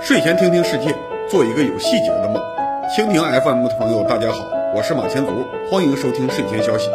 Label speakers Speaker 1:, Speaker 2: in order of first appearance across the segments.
Speaker 1: 睡前听听世界，做一个有细节的梦。蜻蜓 FM 的朋友，大家好，我是马前卒，欢迎收听睡前消息。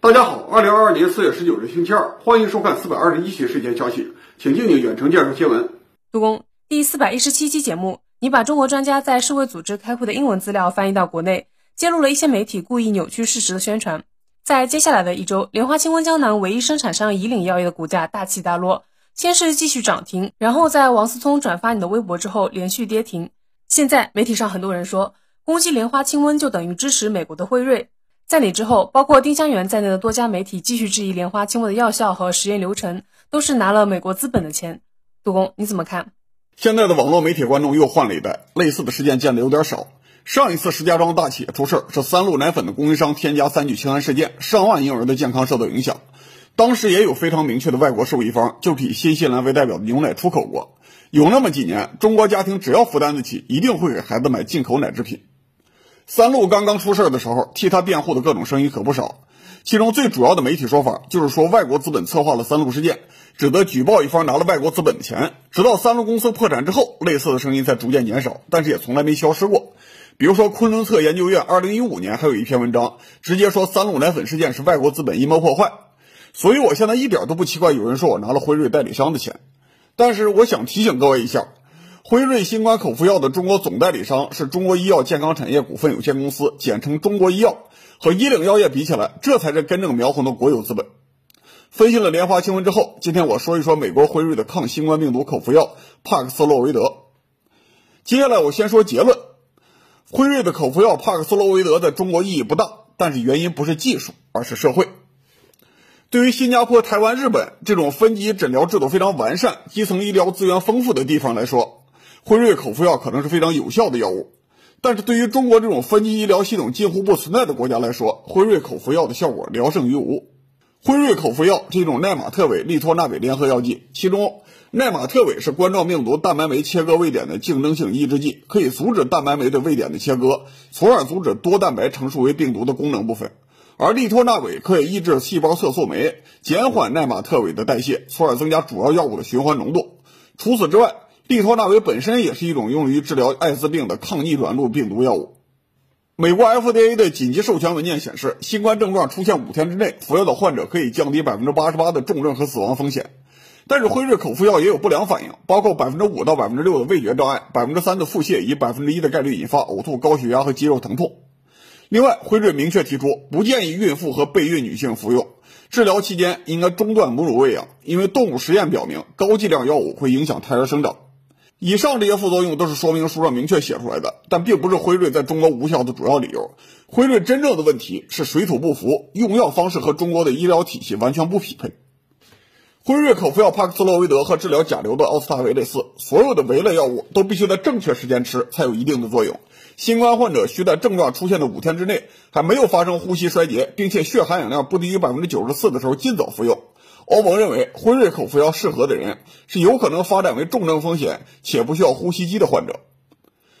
Speaker 1: 大家好，二零二二年四月十九日星期二，欢迎收看四百二十一期睡前消息，请静静远程介绍新闻。
Speaker 2: 杜工，第四百一十七期节目，你把中国专家在世卫组织开会的英文资料翻译到国内，揭露了一些媒体故意扭曲事实的宣传。在接下来的一周，莲花清瘟胶囊唯一生产商以岭药业的股价大起大落。先是继续涨停，然后在王思聪转发你的微博之后连续跌停。现在媒体上很多人说，攻击莲花清瘟就等于支持美国的辉瑞。在你之后，包括丁香园在内的多家媒体继续质疑莲花清瘟的药效和实验流程，都是拿了美国资本的钱。杜工，你怎么看？
Speaker 1: 现在的网络媒体观众又换了一代，类似的事件见的有点少。上一次石家庄大企业出事是三鹿奶粉的供应商添加三聚氰胺事件，上万婴儿的健康受到影响。当时也有非常明确的外国受益方，就是以新西兰为代表的牛奶出口国。有那么几年，中国家庭只要负担得起，一定会给孩子买进口奶制品。三鹿刚刚出事的时候，替他辩护的各种声音可不少。其中最主要的媒体说法就是说，外国资本策划了三鹿事件，指责举报一方拿了外国资本的钱。直到三鹿公司破产之后，类似的声音才逐渐减少，但是也从来没消失过。比如说，昆仑策研究院二零一五年还有一篇文章，直接说三鹿奶粉事件是外国资本阴谋破坏。所以，我现在一点都不奇怪有人说我拿了辉瑞代理商的钱，但是我想提醒各位一下，辉瑞新冠口服药的中国总代理商是中国医药健康产业股份有限公司，简称中国医药，和一岭药业比起来，这才是根正苗红的国有资本。分析了莲花清瘟之后，今天我说一说美国辉瑞的抗新冠病毒口服药帕克斯洛维德。接下来我先说结论，辉瑞的口服药帕克斯洛维德在中国意义不大，但是原因不是技术，而是社会。对于新加坡、台湾、日本这种分级诊疗制度非常完善、基层医疗资源丰富的地方来说，辉瑞口服药可能是非常有效的药物。但是对于中国这种分级医疗系统近乎不存在的国家来说，辉瑞口服药的效果聊胜于无。辉瑞口服药是一种奈玛特韦利托纳韦联合药剂，其中奈玛特韦是冠状病毒蛋白酶切割位点的竞争性抑制剂，可以阻止蛋白酶的位点的切割，从而阻止多蛋白成熟为病毒的功能部分。而利托纳韦可以抑制细胞色素酶，减缓奈玛特韦的代谢，从而增加主要药物的循环浓度。除此之外，利托纳韦本身也是一种用于治疗艾滋病的抗逆转录病毒药物。美国 FDA 的紧急授权文件显示，新冠症状出现五天之内，服药的患者可以降低百分之八十八的重症和死亡风险。但是辉瑞口服药也有不良反应，包括百分之五到百分之六的味觉障碍，百分之三的腹泻，以百分之一的概率引发呕吐、高血压和肌肉疼痛。另外，辉瑞明确提出，不建议孕妇和备孕女性服用。治疗期间应该中断母乳喂养，因为动物实验表明，高剂量药物会影响胎儿生长。以上这些副作用都是说明书上明确写出来的，但并不是辉瑞在中国无效的主要理由。辉瑞真正的问题是水土不服，用药方式和中国的医疗体系完全不匹配。辉瑞口服药帕克斯洛维德和治疗甲流的奥司他韦类似，所有的维类药物都必须在正确时间吃才有一定的作用。新冠患者需在症状出现的五天之内还没有发生呼吸衰竭，并且血含氧量不低于百分之九十四的时候尽早服用。欧盟认为辉瑞口服药适合的人是有可能发展为重症风险且不需要呼吸机的患者，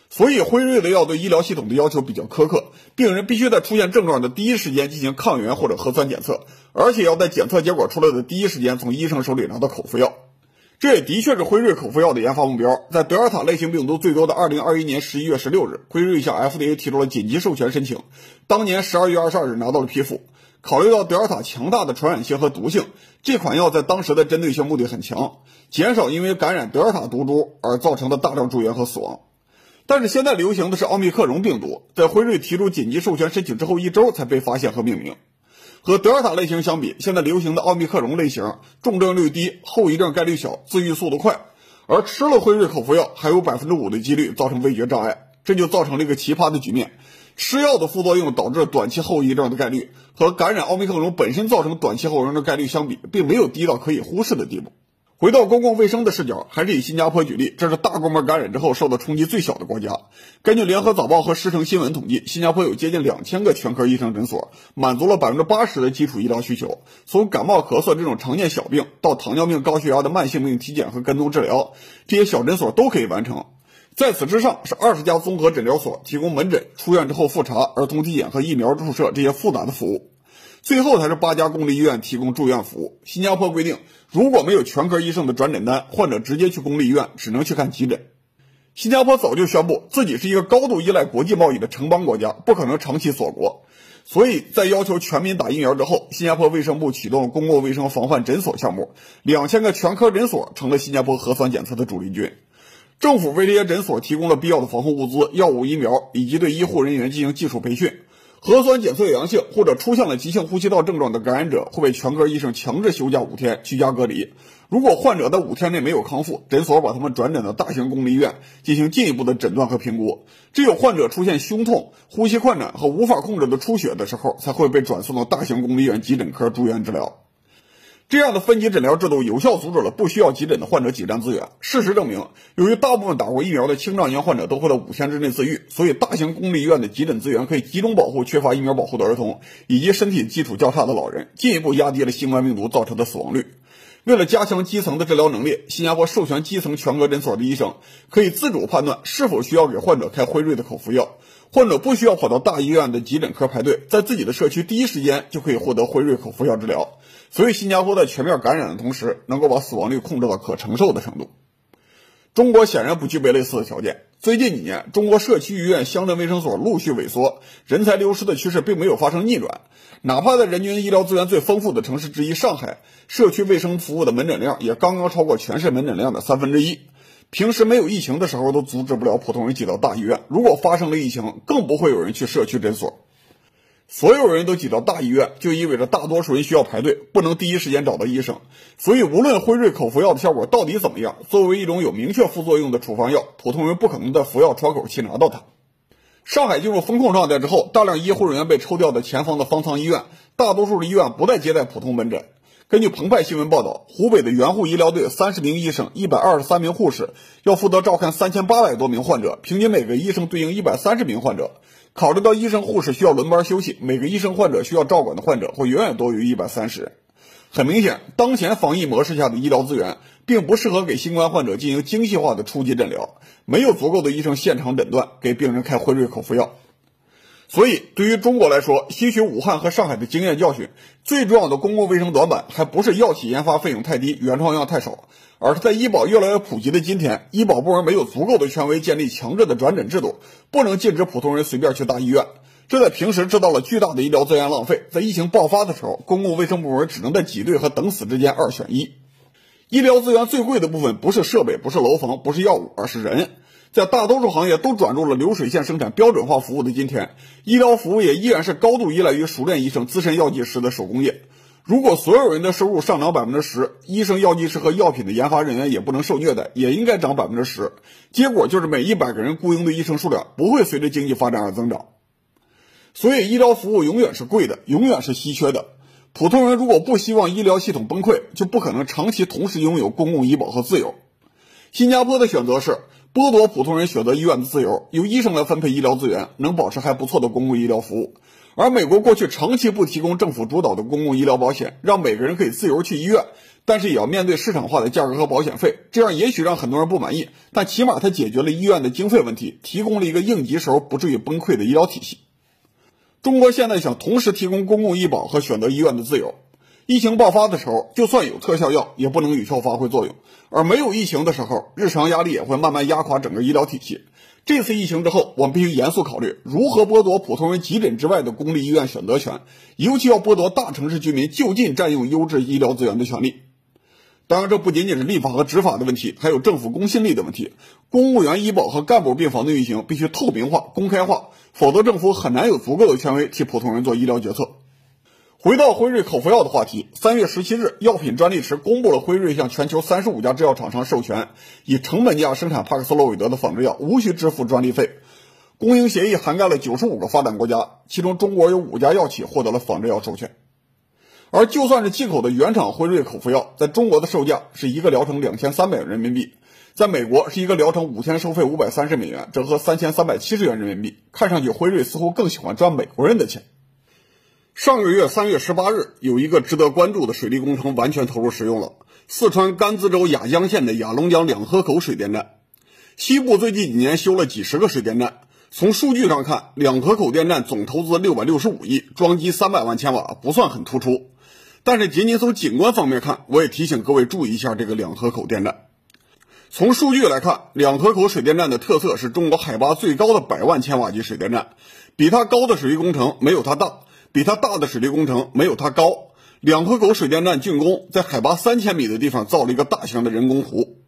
Speaker 1: 所以辉瑞的药对医疗系统的要求比较苛刻，病人必须在出现症状的第一时间进行抗原或者核酸检测，而且要在检测结果出来的第一时间从医生手里拿到口服药。这也的确是辉瑞口服药的研发目标。在德尔塔类型病毒最多的2021年11月16日，辉瑞向 FDA 提出了紧急授权申请。当年12月22日拿到了批复。考虑到德尔塔强大的传染性和毒性，这款药在当时的针对性目的很强，减少因为感染德尔塔毒株而造成的大量住院和死亡。但是现在流行的是奥密克戎病毒，在辉瑞提出紧急授权申请之后一周才被发现和命名。和德尔塔类型相比，现在流行的奥密克戎类型重症率低，后遗症概率小，自愈速度快，而吃了辉瑞口服药还有百分之五的几率造成味觉障碍，这就造成了一个奇葩的局面：吃药的副作用导致短期后遗症的概率和感染奥密克戎本身造成短期后遗症的概率相比，并没有低到可以忽视的地步。回到公共卫生的视角，还是以新加坡举例，这是大规模感染之后受到冲击最小的国家。根据联合早报和狮城新闻统计，新加坡有接近两千个全科医生诊所，满足了百分之八十的基础医疗需求。从感冒、咳嗽这种常见小病，到糖尿病、高血压的慢性病体检和跟踪治疗，这些小诊所都可以完成。在此之上，是二十家综合诊疗所提供门诊、出院之后复查、儿童体检和疫苗注射这些复杂的服务。最后才是八家公立医院提供住院服务。新加坡规定，如果没有全科医生的转诊单，患者直接去公立医院，只能去看急诊。新加坡早就宣布自己是一个高度依赖国际贸易的城邦国家，不可能长期锁国。所以在要求全民打疫苗之后，新加坡卫生部启动了公共卫生防范诊所项目，两千个全科诊所成了新加坡核酸检测的主力军。政府为这些诊所提供了必要的防护物资、药物、疫苗，以及对医护人员进行技术培训。核酸检测阳性或者出现了急性呼吸道症状的感染者，会被全科医生强制休假五天，居家隔离。如果患者在五天内没有康复，诊所把他们转诊到大型公立医院进行进一步的诊断和评估。只有患者出现胸痛、呼吸困难和无法控制的出血的时候，才会被转送到大型公立医院急诊科住院治疗。这样的分级诊疗制度有效阻止了不需要急诊的患者挤占资源。事实证明，由于大部分打过疫苗的青壮年患者都会在五天之内自愈，所以大型公立医院的急诊资源可以集中保护缺乏疫苗保护的儿童以及身体基础较差的老人，进一步压低了新冠病毒造成的死亡率。为了加强基层的治疗能力，新加坡授权基层全科诊所的医生可以自主判断是否需要给患者开辉瑞的口服药，患者不需要跑到大医院的急诊科排队，在自己的社区第一时间就可以获得辉瑞口服药治疗。所以，新加坡在全面感染的同时，能够把死亡率控制到可承受的程度。中国显然不具备类似的条件。最近几年，中国社区医院、乡镇卫生所陆续萎缩，人才流失的趋势并没有发生逆转。哪怕在人均医疗资源最丰富的城市之一上海，社区卫生服务的门诊量也刚刚超过全市门诊量的三分之一。平时没有疫情的时候，都阻止不了普通人挤到大医院。如果发生了疫情，更不会有人去社区诊所。所有人都挤到大医院，就意味着大多数人需要排队，不能第一时间找到医生。所以，无论辉瑞口服药的效果到底怎么样，作为一种有明确副作用的处方药，普通人不可能在服药窗口期拿到它。上海进入封控状态之后，大量医护人员被抽调到前方的方舱医院，大多数的医院不再接待普通门诊。根据澎湃新闻报道，湖北的援护医疗队三十名医生、一百二十三名护士要负责照看三千八百多名患者，平均每个医生对应一百三十名患者。考虑到医生护士需要轮班休息，每个医生患者需要照管的患者会远远多于一百三十人。很明显，当前防疫模式下的医疗资源并不适合给新冠患者进行精细化的初级诊疗，没有足够的医生现场诊断，给病人开辉瑞口服药。所以，对于中国来说，吸取武汉和上海的经验教训，最重要的公共卫生短板还不是药企研发费用太低、原创药太少。而是在医保越来越普及的今天，医保部门没有足够的权威建立强制的转诊制度，不能禁止普通人随便去大医院。这在平时制造了巨大的医疗资源浪费，在疫情爆发的时候，公共卫生部门只能在挤兑和等死之间二选一。医疗资源最贵的部分不是设备，不是楼房，不是药物，而是人。在大多数行业都转入了流水线生产标准化服务的今天，医疗服务业依然是高度依赖于熟练医生、资深药剂师的手工业。如果所有人的收入上涨百分之十，医生、药剂师和药品的研发人员也不能受虐待，也应该涨百分之十。结果就是每一百个人雇佣的医生数量不会随着经济发展而增长。所以，医疗服务永远是贵的，永远是稀缺的。普通人如果不希望医疗系统崩溃，就不可能长期同时拥有公共医保和自由。新加坡的选择是剥夺普通人选择医院的自由，由医生来分配医疗资源，能保持还不错的公共医疗服务。而美国过去长期不提供政府主导的公共医疗保险，让每个人可以自由去医院，但是也要面对市场化的价格和保险费。这样也许让很多人不满意，但起码它解决了医院的经费问题，提供了一个应急时候不至于崩溃的医疗体系。中国现在想同时提供公共医保和选择医院的自由，疫情爆发的时候，就算有特效药，也不能有效发挥作用；而没有疫情的时候，日常压力也会慢慢压垮整个医疗体系。这次疫情之后，我们必须严肃考虑如何剥夺普通人急诊之外的公立医院选择权，尤其要剥夺大城市居民就近占用优质医疗资源的权利。当然，这不仅仅是立法和执法的问题，还有政府公信力的问题。公务员医保和干部病房的运行必须透明化、公开化，否则政府很难有足够的权威替普通人做医疗决策。回到辉瑞口服药的话题，三月十七日，药品专利池公布了辉瑞向全球三十五家制药厂商授权，以成本价生产帕克斯洛韦德的仿制药，无需支付专利费。供应协议涵盖了九十五个发展国家，其中中国有五家药企获得了仿制药授权。而就算是进口的原厂辉瑞口服药，在中国的售价是一个疗程两千三百元人民币，在美国是一个疗程五天收费五百三十美元，折合三千三百七十元人民币。看上去辉瑞似乎更喜欢赚美国人的钱。上个月三月十八日，有一个值得关注的水利工程完全投入使用了——四川甘孜州雅江县的雅龙江两河口水电站。西部最近几年修了几十个水电站，从数据上看，两河口电站总投资六百六十五亿，装机三百万千瓦，不算很突出。但是仅仅从景观方面看，我也提醒各位注意一下这个两河口电站。从数据来看，两河口水电站的特色是中国海拔最高的百万千瓦级水电站，比它高的水利工程没有它大，比它大的水利工程没有它高。两河口水电站竣工在海拔三千米的地方造了一个大型的人工湖，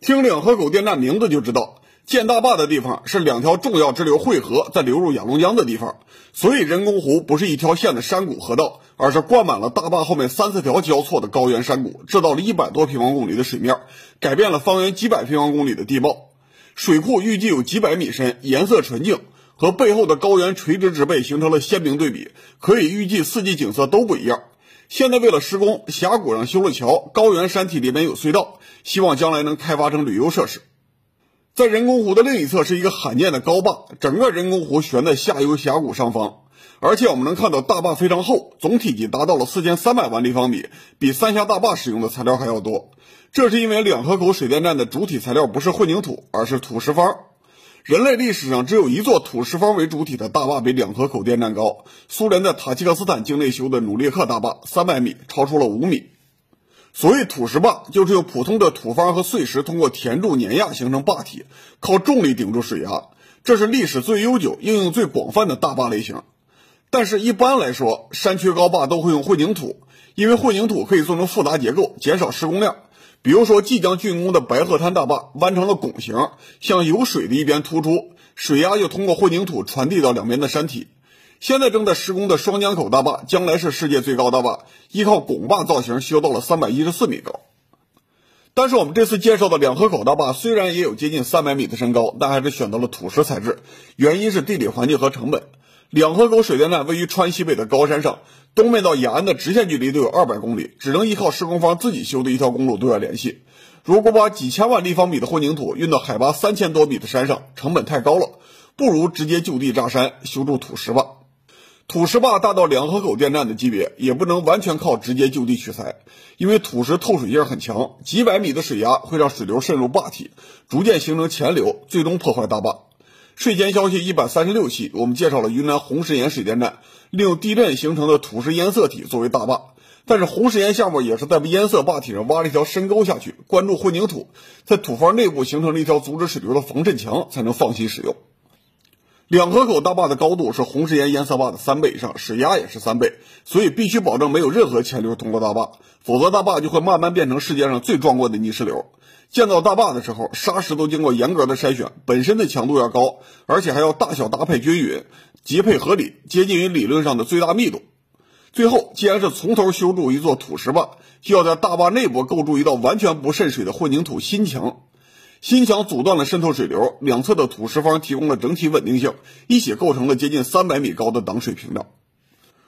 Speaker 1: 听两河口电站名字就知道。建大坝的地方是两条重要支流汇合再流入雅龙江的地方，所以人工湖不是一条线的山谷河道，而是灌满了大坝后面三四条交错的高原山谷，制造了一百多平方公里的水面，改变了方圆几百平方公里的地貌。水库预计有几百米深，颜色纯净，和背后的高原垂直植被形成了鲜明对比，可以预计四季景色都不一样。现在为了施工，峡谷上修了桥，高原山体里面有隧道，希望将来能开发成旅游设施。在人工湖的另一侧是一个罕见的高坝，整个人工湖悬在下游峡谷上方，而且我们能看到大坝非常厚，总体积达到了四千三百万立方米，比三峡大坝使用的材料还要多。这是因为两河口水电站的主体材料不是混凝土，而是土石方。人类历史上只有一座土石方为主体的大坝比两河口电站高，苏联在塔吉克斯坦境内修的努列克大坝，三百米，超出了五米。所谓土石坝，就是用普通的土方和碎石通过填筑碾压形成坝体，靠重力顶住水压。这是历史最悠久、应用最广泛的大坝类型。但是，一般来说，山区高坝都会用混凝土，因为混凝土可以做成复杂结构，减少施工量。比如说，即将竣工的白鹤滩大坝弯成了拱形，向有水的一边突出，水压就通过混凝土传递到两边的山体。现在正在施工的双江口大坝，将来是世界最高大坝，依靠拱坝造型修到了三百一十四米高。但是我们这次介绍的两河口大坝虽然也有接近三百米的身高，但还是选择了土石材质，原因是地理环境和成本。两河口水电站位于川西北的高山上，东面到雅安的直线距离都有二百公里，只能依靠施工方自己修的一条公路对外联系。如果把几千万立方米的混凝土运到海拔三千多米的山上，成本太高了，不如直接就地炸山，修筑土石坝。土石坝大到两河口电站的级别，也不能完全靠直接就地取材，因为土石透水性很强，几百米的水压会让水流渗入坝体，逐渐形成潜流，最终破坏大坝。睡前消息一百三十六期，我们介绍了云南红石岩水电站利用地震形成的土石堰塞体作为大坝，但是红石岩项目也是在堰塞坝体上挖了一条深沟下去，灌注混凝土，在土方内部形成了一条阻止水流的防震墙，才能放心使用。两河口大坝的高度是红石岩堰塞坝的三倍以上，水压也是三倍，所以必须保证没有任何潜流通过大坝，否则大坝就会慢慢变成世界上最壮观的泥石流。建造大坝的时候，沙石都经过严格的筛选，本身的强度要高，而且还要大小搭配均匀，级配合理，接近于理论上的最大密度。最后，既然是从头修筑一座土石坝，就要在大坝内部构筑一道完全不渗水的混凝土新墙。新墙阻断了渗透水流，两侧的土石方提供了整体稳定性，一起构成了接近三百米高的挡水屏障。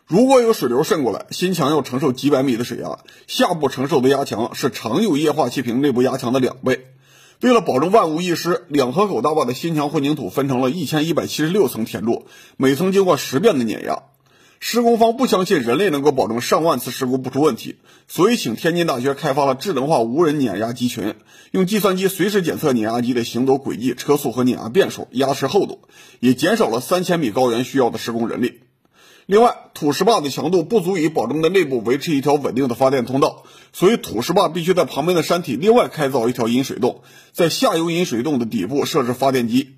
Speaker 1: 如果有水流渗过来，新墙要承受几百米的水压，下部承受的压强是常用液化气瓶内部压强的两倍。为了保证万无一失，两河口大坝的新墙混凝土分成了一千一百七十六层填筑，每层经过十遍的碾压。施工方不相信人类能够保证上万次施工不出问题，所以请天津大学开发了智能化无人碾压机群，用计算机随时检测碾压机的行走轨迹、车速和碾压变数、压实厚度，也减少了三千米高原需要的施工人力。另外，土石坝的强度不足以保证在内部维持一条稳定的发电通道，所以土石坝必须在旁边的山体另外开凿一条引水洞，在下游引水洞的底部设置发电机。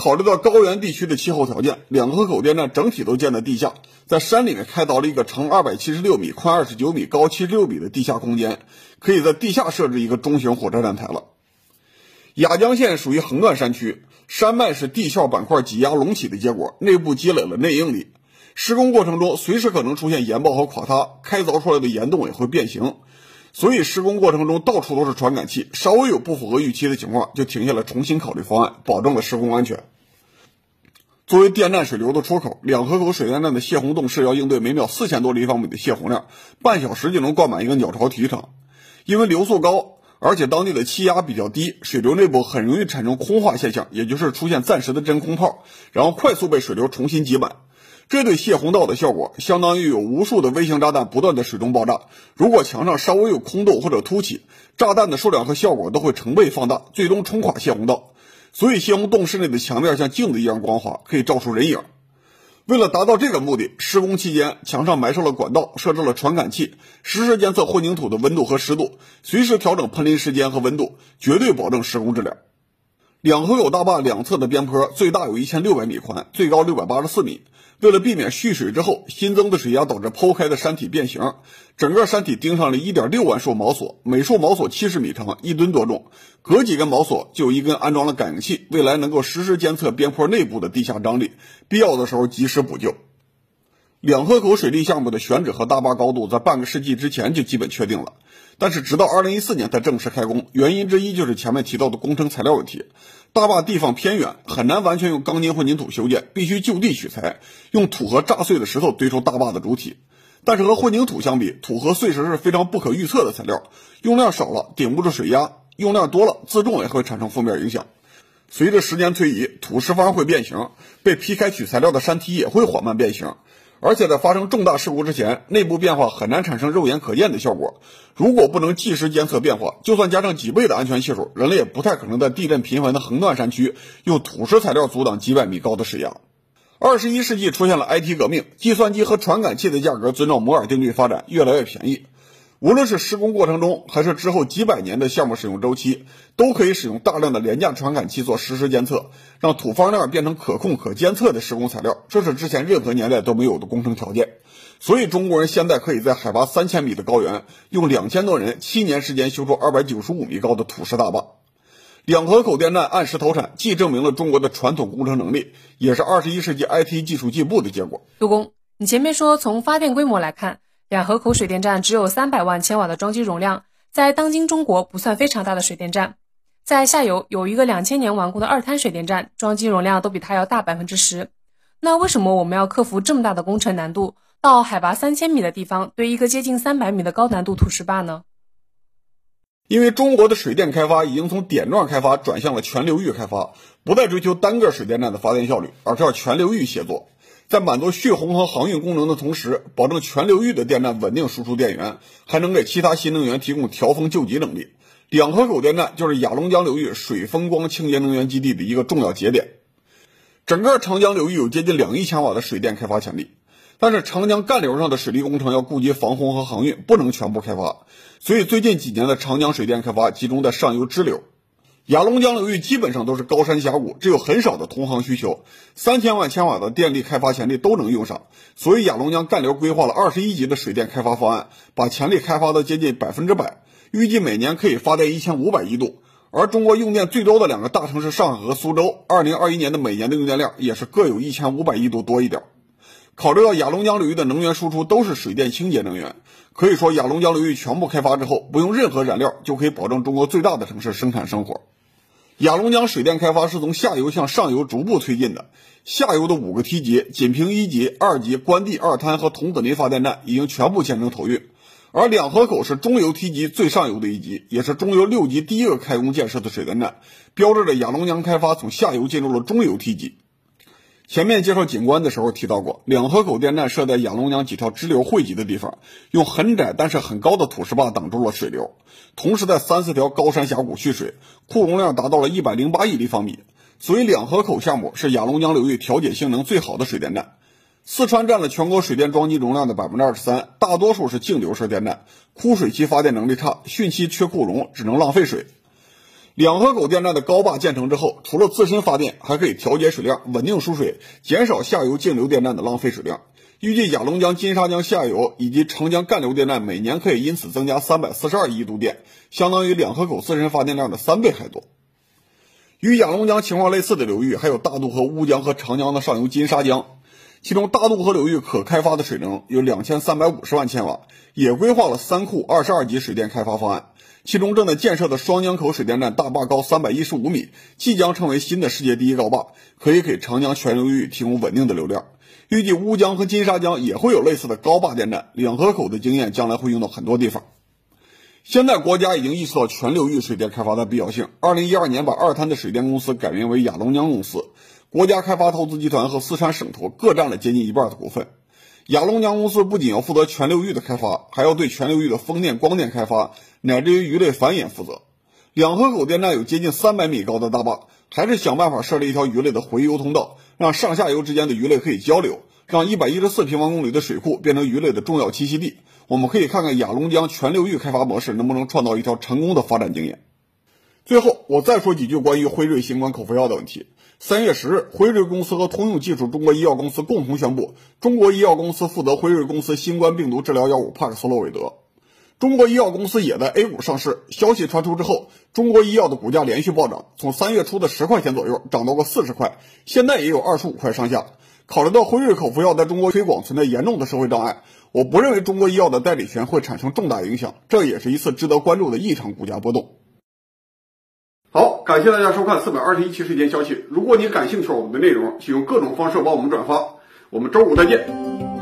Speaker 1: 考虑到高原地区的气候条件，两河口电站整体都建在地下，在山里面开凿了一个长二百七十六米、宽二十九米、高七十六米的地下空间，可以在地下设置一个中型火车站台了。雅江县属于横断山区，山脉是地壳板块挤压隆起的结果，内部积累了内应力，施工过程中随时可能出现岩爆和垮塌，开凿出来的岩洞也会变形。所以施工过程中到处都是传感器，稍微有不符合预期的情况，就停下来重新考虑方案，保证了施工安全。作为电站水流的出口，两河口水电站的泄洪洞是要应对每秒四千多立方米的泄洪量，半小时就能灌满一个鸟巢体育场。因为流速高，而且当地的气压比较低，水流内部很容易产生空化现象，也就是出现暂时的真空泡，然后快速被水流重新挤满。这对泄洪道的效果，相当于有无数的微型炸弹不断在水中爆炸。如果墙上稍微有空洞或者凸起，炸弹的数量和效果都会成倍放大，最终冲垮泄洪道。所以泄洪洞室内的墙面像镜子一样光滑，可以照出人影。为了达到这个目的，施工期间墙上埋设了管道，设置了传感器，实时监测混凝土的温度和湿度，随时调整喷淋时间和温度，绝对保证施工质量。两河口大坝两侧的边坡最大有一千六百米宽，最高六百八十四米。为了避免蓄水之后新增的水压导致剖开的山体变形，整个山体钉上了一点六万束锚索，每束锚索七十米长，一吨多重。隔几根锚索就有一根安装了感应器，未来能够实时监测边坡内部的地下张力，必要的时候及时补救。两河口水利项目的选址和大坝高度在半个世纪之前就基本确定了。但是直到二零一四年才正式开工，原因之一就是前面提到的工程材料问题。大坝地方偏远，很难完全用钢筋混凝土修建，必须就地取材，用土和炸碎的石头堆出大坝的主体。但是和混凝土相比，土和碎石是非常不可预测的材料，用量少了顶不住水压，用量多了自重也会产生负面影响。随着时间推移，土石方会变形，被劈开取材料的山体也会缓慢变形。而且在发生重大事故之前，内部变化很难产生肉眼可见的效果。如果不能及时监测变化，就算加上几倍的安全系数，人类也不太可能在地震频繁的横断山区用土石材料阻挡几百米高的水压。二十一世纪出现了 IT 革命，计算机和传感器的价格遵照摩尔定律发展，越来越便宜。无论是施工过程中，还是之后几百年的项目使用周期，都可以使用大量的廉价传感器做实时监测，让土方链变成可控可监测的施工材料。这是之前任何年代都没有的工程条件。所以中国人现在可以在海拔三千米的高原，用两千多人七年时间修出二百九十五米高的土石大坝。两河口电站按时投产，既证明了中国的传统工程能力，也是二十一世纪 IT 技术进步的结果。
Speaker 2: 杜工，你前面说从发电规模来看。两河口水电站只有三百万千瓦的装机容量，在当今中国不算非常大的水电站。在下游有一个两千年完工的二滩水电站，装机容量都比它要大百分之十。那为什么我们要克服这么大的工程难度，到海拔三千米的地方堆一个接近三百米的高难度土石坝呢？
Speaker 1: 因为中国的水电开发已经从点状开发转向了全流域开发，不再追求单个水电站的发电效率，而是要全流域协作。在满足蓄洪和航运功能的同时，保证全流域的电站稳定输出电源，还能给其他新能源提供调峰救急能力。两河口电站就是雅龙江流域水风光清洁能源基地的一个重要节点。整个长江流域有接近两亿千瓦的水电开发潜力，但是长江干流上的水利工程要顾及防洪和航运，不能全部开发，所以最近几年的长江水电开发集中在上游支流。雅龙江流域基本上都是高山峡谷，只有很少的通航需求，三千万千瓦的电力开发潜力都能用上。所以雅龙江干流规划了二十一级的水电开发方案，把潜力开发到接近百分之百，预计每年可以发电一千五百亿度。而中国用电最多的两个大城市上海和苏州，二零二一年的每年的用电量也是各有一千五百亿度多一点。考虑到雅龙江流域的能源输出都是水电清洁能源，可以说雅龙江流域全部开发之后，不用任何燃料就可以保证中国最大的城市生产生活。雅龙江水电开发是从下游向上游逐步推进的，下游的五个梯级——仅凭一级、二级、关帝二滩和桐梓林发电站已经全部建成投运，而两河口是中游梯级最上游的一级，也是中游六级第一个开工建设的水电站，标志着雅龙江开发从下游进入了中游梯级。前面介绍景观的时候提到过，两河口电站设在雅龙江几条支流汇集的地方，用很窄但是很高的土石坝挡住了水流，同时在三四条高山峡谷蓄水，库容量达到了一百零八亿立方米。所以两河口项目是雅龙江流域调节性能最好的水电站。四川占了全国水电装机容量的百分之二十三，大多数是径流式电站，枯水期发电能力差，汛期缺库容，只能浪费水。两河口电站的高坝建成之后，除了自身发电，还可以调节水量，稳定输水，减少下游径流电站的浪费水量。预计雅龙江、金沙江下游以及长江干流电站每年可以因此增加三百四十二亿度电，相当于两河口自身发电量的三倍还多。与雅龙江情况类似的流域还有大渡河、乌江和长江的上游金沙江，其中大渡河流域可开发的水能有两千三百五十万千瓦，也规划了三库二十二级水电开发方案。其中正在建设的双江口水电站大坝高三百一十五米，即将成为新的世界第一高坝，可以给长江全流域提供稳定的流量。预计乌江和金沙江也会有类似的高坝电站，两河口的经验将来会用到很多地方。现在国家已经意识到全流域水电开发的必要性，二零一二年把二滩的水电公司改名为雅龙江公司，国家开发投资集团和四川省投各占了接近一半的股份。雅龙江公司不仅要负责全流域的开发，还要对全流域的风电、光电开发，乃至于鱼类繁衍负责。两河口电站有接近三百米高的大坝，还是想办法设立一条鱼类的回游通道，让上下游之间的鱼类可以交流，让一百一十四平方公里的水库变成鱼类的重要栖息地。我们可以看看雅砻江全流域开发模式能不能创造一条成功的发展经验。最后，我再说几句关于辉瑞新冠口服药的问题。三月十日，辉瑞公司和通用技术中国医药公司共同宣布，中国医药公司负责辉瑞公司新冠病毒治疗药物帕克斯洛韦德。中国医药公司也在 A 股上市。消息传出之后，中国医药的股价连续暴涨，从三月初的十块钱左右涨到过四十块，现在也有二十五块上下。考虑到辉瑞口服药在中国推广存在严重的社会障碍，我不认为中国医药的代理权会产生重大影响，这也是一次值得关注的异常股价波动。好，感谢大家收看四百二十一期时间消息。如果你感兴趣我们的内容，请用各种方式帮我们转发。我们周五再见。